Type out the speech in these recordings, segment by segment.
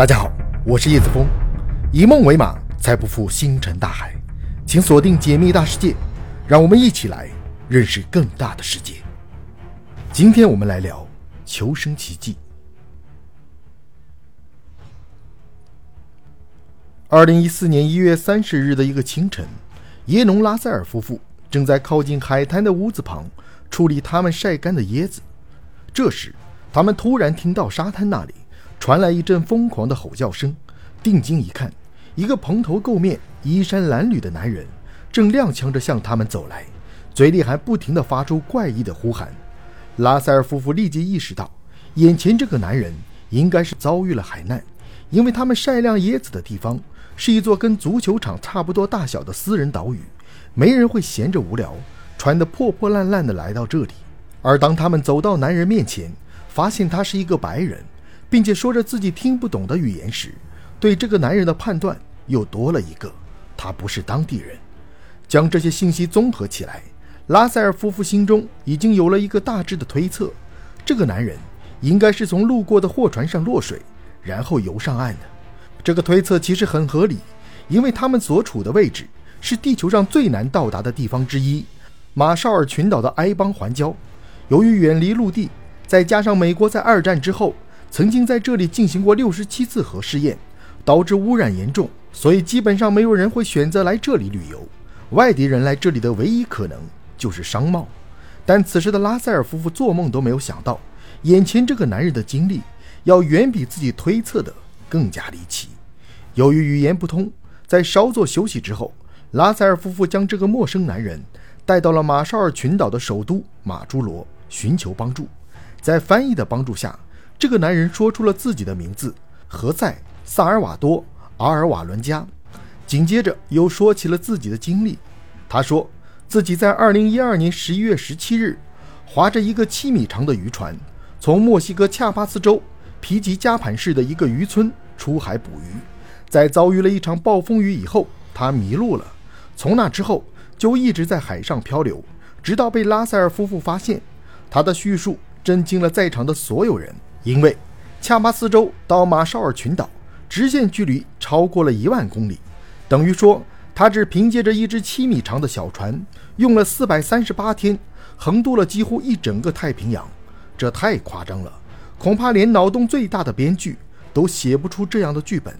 大家好，我是叶子峰，以梦为马，才不负星辰大海。请锁定解密大世界，让我们一起来认识更大的世界。今天我们来聊求生奇迹。二零一四年一月三十日的一个清晨，耶农拉塞尔夫妇正在靠近海滩的屋子旁处理他们晒干的椰子。这时，他们突然听到沙滩那里。传来一阵疯狂的吼叫声，定睛一看，一个蓬头垢面、衣衫褴褛的男人正踉跄着向他们走来，嘴里还不停地发出怪异的呼喊。拉塞尔夫妇立即意识到，眼前这个男人应该是遭遇了海难，因为他们晒晾椰子的地方是一座跟足球场差不多大小的私人岛屿，没人会闲着无聊，穿得破破烂烂的来到这里。而当他们走到男人面前，发现他是一个白人。并且说着自己听不懂的语言时，对这个男人的判断又多了一个：他不是当地人。将这些信息综合起来，拉塞尔夫妇心中已经有了一个大致的推测：这个男人应该是从路过的货船上落水，然后游上岸的。这个推测其实很合理，因为他们所处的位置是地球上最难到达的地方之一——马绍尔群岛的埃邦环礁。由于远离陆地，再加上美国在二战之后，曾经在这里进行过六十七次核试验，导致污染严重，所以基本上没有人会选择来这里旅游。外地人来这里的唯一可能就是商贸。但此时的拉塞尔夫妇做梦都没有想到，眼前这个男人的经历要远比自己推测的更加离奇。由于语言不通，在稍作休息之后，拉塞尔夫妇将这个陌生男人带到了马绍尔群岛的首都马朱罗，寻求帮助。在翻译的帮助下。这个男人说出了自己的名字何塞·萨尔瓦多·阿尔瓦伦加，紧接着又说起了自己的经历。他说自己在2012年11月17日，划着一个七米长的渔船，从墨西哥恰巴斯州皮吉加盘市的一个渔村出海捕鱼，在遭遇了一场暴风雨以后，他迷路了。从那之后就一直在海上漂流，直到被拉塞尔夫妇发现。他的叙述震惊了在场的所有人。因为恰巴斯州到马绍尔群岛直线距离超过了一万公里，等于说他只凭借着一只七米长的小船，用了四百三十八天，横渡了几乎一整个太平洋。这太夸张了，恐怕连脑洞最大的编剧都写不出这样的剧本。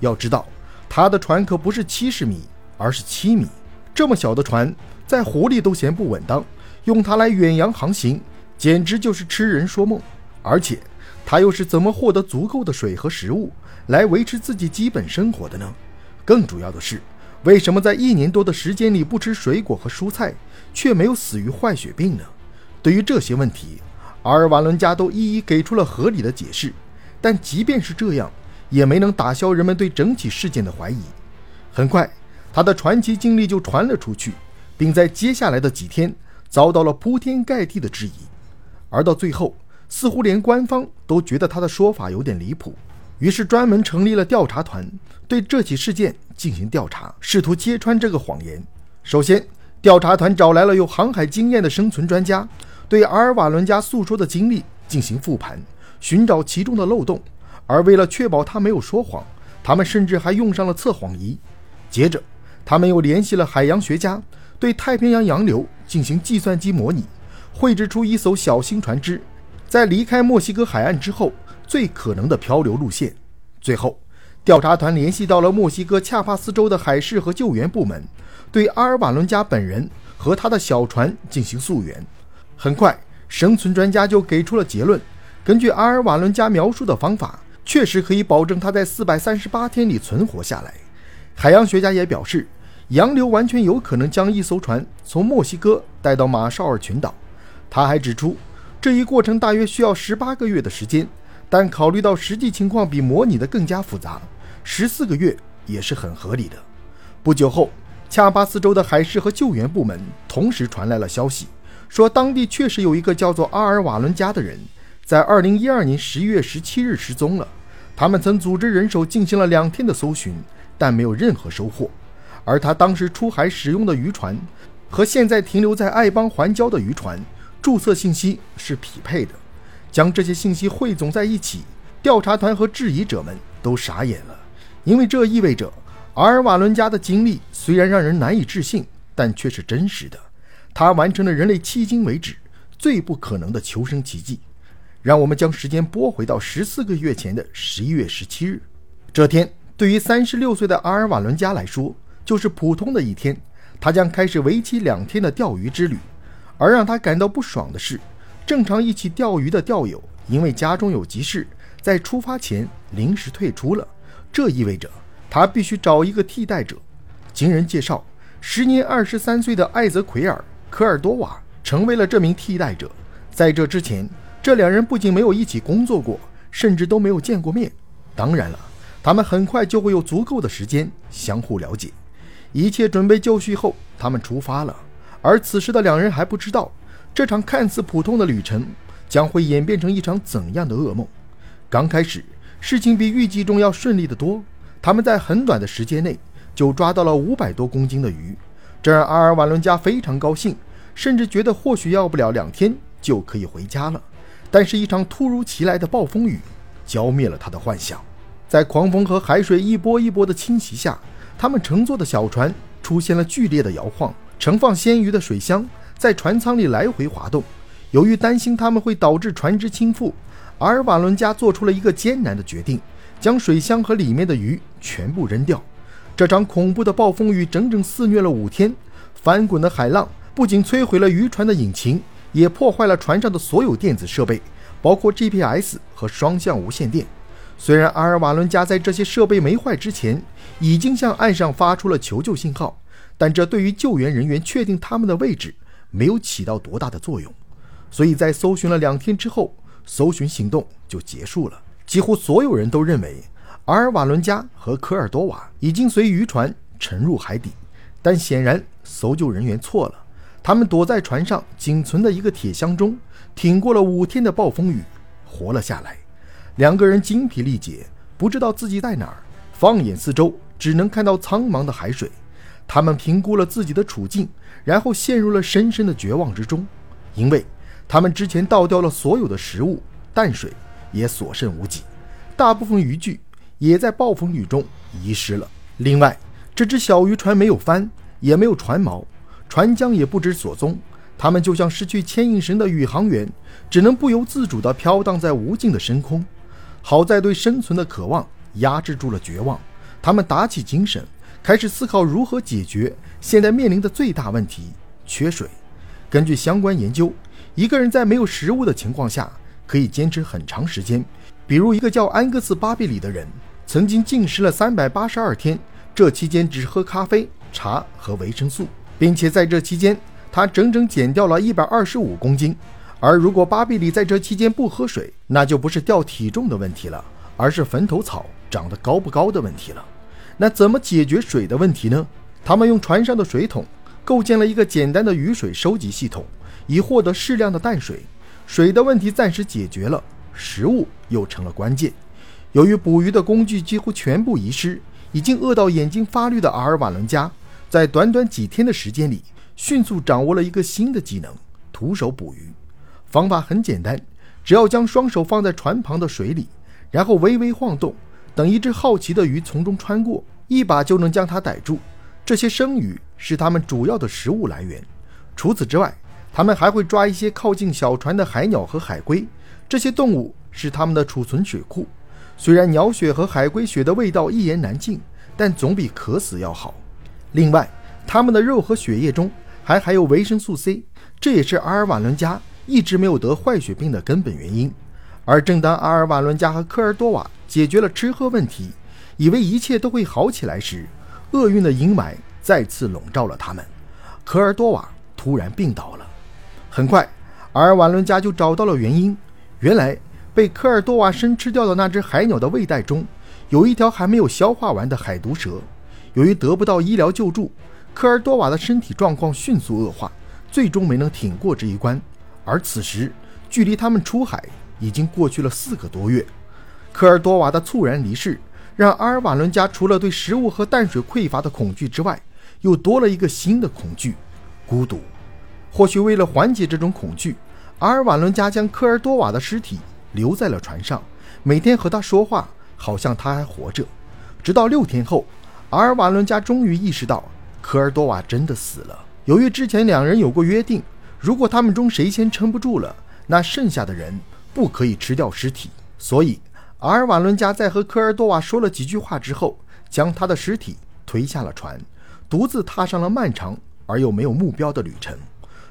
要知道，他的船可不是七十米，而是七米。这么小的船，在湖里都嫌不稳当，用它来远洋航行，简直就是痴人说梦。而且。他又是怎么获得足够的水和食物来维持自己基本生活的呢？更主要的是，为什么在一年多的时间里不吃水果和蔬菜，却没有死于坏血病呢？对于这些问题，阿尔瓦伦加都一一给出了合理的解释。但即便是这样，也没能打消人们对整起事件的怀疑。很快，他的传奇经历就传了出去，并在接下来的几天遭到了铺天盖地的质疑，而到最后。似乎连官方都觉得他的说法有点离谱，于是专门成立了调查团，对这起事件进行调查，试图揭穿这个谎言。首先，调查团找来了有航海经验的生存专家，对阿尔瓦伦加诉说的经历进行复盘，寻找其中的漏洞。而为了确保他没有说谎，他们甚至还用上了测谎仪。接着，他们又联系了海洋学家，对太平洋洋流进行计算机模拟，绘制出一艘小型船只。在离开墨西哥海岸之后，最可能的漂流路线。最后，调查团联系到了墨西哥恰帕斯州的海事和救援部门，对阿尔瓦伦加本人和他的小船进行溯源。很快，生存专家就给出了结论：根据阿尔瓦伦加描述的方法，确实可以保证他在四百三十八天里存活下来。海洋学家也表示，洋流完全有可能将一艘船从墨西哥带到马绍尔群岛。他还指出。这一过程大约需要十八个月的时间，但考虑到实际情况比模拟的更加复杂，十四个月也是很合理的。不久后，恰巴斯州的海事和救援部门同时传来了消息，说当地确实有一个叫做阿尔瓦伦加的人，在二零一二年十一月十七日失踪了。他们曾组织人手进行了两天的搜寻，但没有任何收获。而他当时出海使用的渔船，和现在停留在爱邦环礁的渔船。注册信息是匹配的，将这些信息汇总在一起，调查团和质疑者们都傻眼了，因为这意味着阿尔瓦伦加的经历虽然让人难以置信，但却是真实的。他完成了人类迄今为止最不可能的求生奇迹。让我们将时间拨回到十四个月前的十一月十七日，这天对于三十六岁的阿尔瓦伦加来说就是普通的一天，他将开始为期两天的钓鱼之旅。而让他感到不爽的是，正常一起钓鱼的钓友因为家中有急事，在出发前临时退出了，这意味着他必须找一个替代者。经人介绍，时年二十三岁的艾泽奎尔·科尔多瓦成为了这名替代者。在这之前，这两人不仅没有一起工作过，甚至都没有见过面。当然了，他们很快就会有足够的时间相互了解。一切准备就绪后，他们出发了。而此时的两人还不知道，这场看似普通的旅程将会演变成一场怎样的噩梦。刚开始，事情比预计中要顺利得多。他们在很短的时间内就抓到了五百多公斤的鱼，这让阿尔瓦伦加非常高兴，甚至觉得或许要不了两天就可以回家了。但是，一场突如其来的暴风雨浇灭了他的幻想。在狂风和海水一波一波的侵袭下，他们乘坐的小船出现了剧烈的摇晃，盛放鲜鱼的水箱在船舱里来回滑动。由于担心他们会导致船只倾覆，阿尔瓦伦加做出了一个艰难的决定：将水箱和里面的鱼全部扔掉。这场恐怖的暴风雨整整肆虐了五天，翻滚的海浪不仅摧毁了渔船的引擎。也破坏了船上的所有电子设备，包括 GPS 和双向无线电。虽然阿尔瓦伦加在这些设备没坏之前已经向岸上发出了求救信号，但这对于救援人员确定他们的位置没有起到多大的作用。所以在搜寻了两天之后，搜寻行动就结束了。几乎所有人都认为阿尔瓦伦加和科尔多瓦已经随渔船沉入海底，但显然搜救人员错了。他们躲在船上仅存的一个铁箱中，挺过了五天的暴风雨，活了下来。两个人精疲力竭，不知道自己在哪儿。放眼四周，只能看到苍茫的海水。他们评估了自己的处境，然后陷入了深深的绝望之中，因为他们之前倒掉了所有的食物，淡水也所剩无几，大部分渔具也在暴风雨中遗失了。另外，这只小渔船没有帆，也没有船锚。船桨也不知所踪，他们就像失去牵引绳的宇航员，只能不由自主地飘荡在无尽的深空。好在对生存的渴望压制住了绝望，他们打起精神，开始思考如何解决现在面临的最大问题——缺水。根据相关研究，一个人在没有食物的情况下可以坚持很长时间。比如，一个叫安格斯·巴比里的人，曾经进食了三百八十二天，这期间只喝咖啡、茶和维生素。并且在这期间，他整整减掉了一百二十五公斤。而如果巴比里在这期间不喝水，那就不是掉体重的问题了，而是坟头草长得高不高的问题了。那怎么解决水的问题呢？他们用船上的水桶构建了一个简单的雨水收集系统，以获得适量的淡水。水的问题暂时解决了，食物又成了关键。由于捕鱼的工具几乎全部遗失，已经饿到眼睛发绿的阿尔瓦伦加。在短短几天的时间里，迅速掌握了一个新的技能——徒手捕鱼。方法很简单，只要将双手放在船旁的水里，然后微微晃动，等一只好奇的鱼从中穿过，一把就能将它逮住。这些生鱼是它们主要的食物来源。除此之外，它们还会抓一些靠近小船的海鸟和海龟。这些动物是它们的储存水库。虽然鸟血和海龟血的味道一言难尽，但总比渴死要好。另外，它们的肉和血液中还含有维生素 C，这也是阿尔瓦伦加一直没有得坏血病的根本原因。而正当阿尔瓦伦加和科尔多瓦解决了吃喝问题，以为一切都会好起来时，厄运的阴霾再次笼罩了他们。科尔多瓦突然病倒了。很快，阿尔瓦伦加就找到了原因：原来被科尔多瓦生吃掉的那只海鸟的胃袋中，有一条还没有消化完的海毒蛇。由于得不到医疗救助，科尔多瓦的身体状况迅速恶化，最终没能挺过这一关。而此时，距离他们出海已经过去了四个多月。科尔多瓦的猝然离世，让阿尔瓦伦加除了对食物和淡水匮乏的恐惧之外，又多了一个新的恐惧——孤独。或许为了缓解这种恐惧，阿尔瓦伦加将科尔多瓦的尸体留在了船上，每天和他说话，好像他还活着。直到六天后，阿尔瓦伦加终于意识到科尔多瓦真的死了。由于之前两人有过约定，如果他们中谁先撑不住了，那剩下的人不可以吃掉尸体。所以，阿尔瓦伦加在和科尔多瓦说了几句话之后，将他的尸体推下了船，独自踏上了漫长而又没有目标的旅程。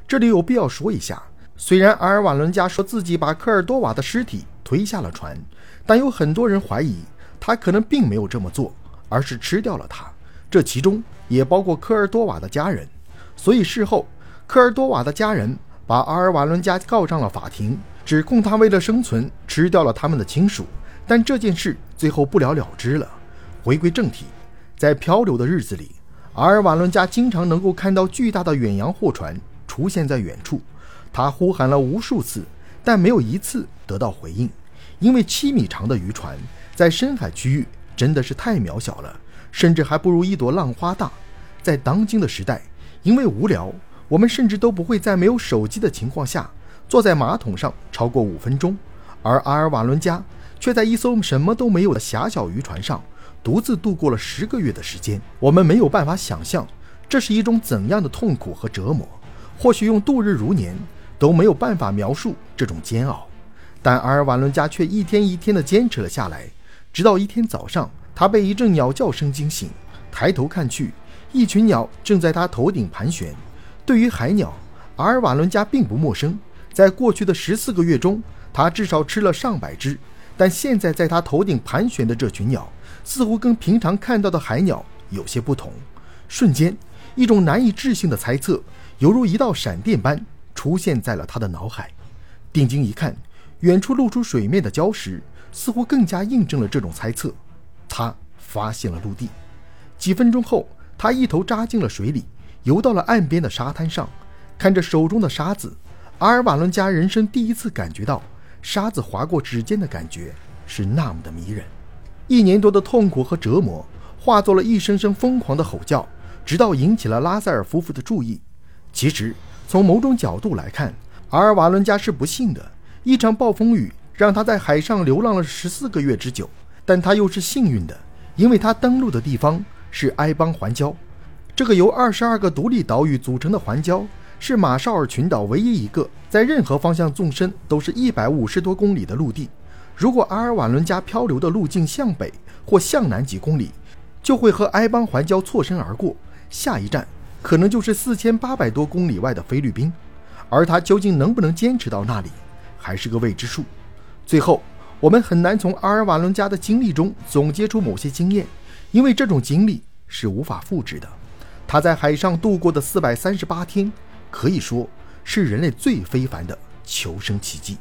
这里有必要说一下，虽然阿尔瓦伦加说自己把科尔多瓦的尸体推下了船，但有很多人怀疑他可能并没有这么做，而是吃掉了他。这其中也包括科尔多瓦的家人。所以事后，科尔多瓦的家人把阿尔瓦伦加告上了法庭，指控他为了生存吃掉了他们的亲属。但这件事最后不了了之了。回归正题，在漂流的日子里，阿尔瓦伦加经常能够看到巨大的远洋货船出现在远处，他呼喊了无数次，但没有一次得到回应，因为七米长的渔船在深海区域真的是太渺小了，甚至还不如一朵浪花大。在当今的时代。因为无聊，我们甚至都不会在没有手机的情况下坐在马桶上超过五分钟，而阿尔瓦伦加却在一艘什么都没有的狭小渔船上独自度过了十个月的时间。我们没有办法想象这是一种怎样的痛苦和折磨，或许用度日如年都没有办法描述这种煎熬。但阿尔瓦伦加却一天一天地坚持了下来，直到一天早上，他被一阵鸟叫声惊醒，抬头看去。一群鸟正在他头顶盘旋。对于海鸟，阿尔瓦伦加并不陌生。在过去的十四个月中，他至少吃了上百只。但现在在他头顶盘旋的这群鸟，似乎跟平常看到的海鸟有些不同。瞬间，一种难以置信的猜测，犹如一道闪电般出现在了他的脑海。定睛一看，远处露出水面的礁石，似乎更加印证了这种猜测。他发现了陆地。几分钟后。他一头扎进了水里，游到了岸边的沙滩上，看着手中的沙子，阿尔瓦伦加人生第一次感觉到沙子划过指尖的感觉是那么的迷人。一年多的痛苦和折磨化作了一声声疯狂的吼叫，直到引起了拉塞尔夫妇的注意。其实，从某种角度来看，阿尔瓦伦加是不幸的。一场暴风雨让他在海上流浪了十四个月之久，但他又是幸运的，因为他登陆的地方。是埃邦环礁，这个由二十二个独立岛屿组成的环礁，是马绍尔群岛唯一一个在任何方向纵深都是一百五十多公里的陆地。如果阿尔瓦伦加漂流的路径向北或向南几公里，就会和埃邦环礁错身而过，下一站可能就是四千八百多公里外的菲律宾。而他究竟能不能坚持到那里，还是个未知数。最后，我们很难从阿尔瓦伦加的经历中总结出某些经验。因为这种经历是无法复制的，他在海上度过的四百三十八天，可以说是人类最非凡的求生奇迹。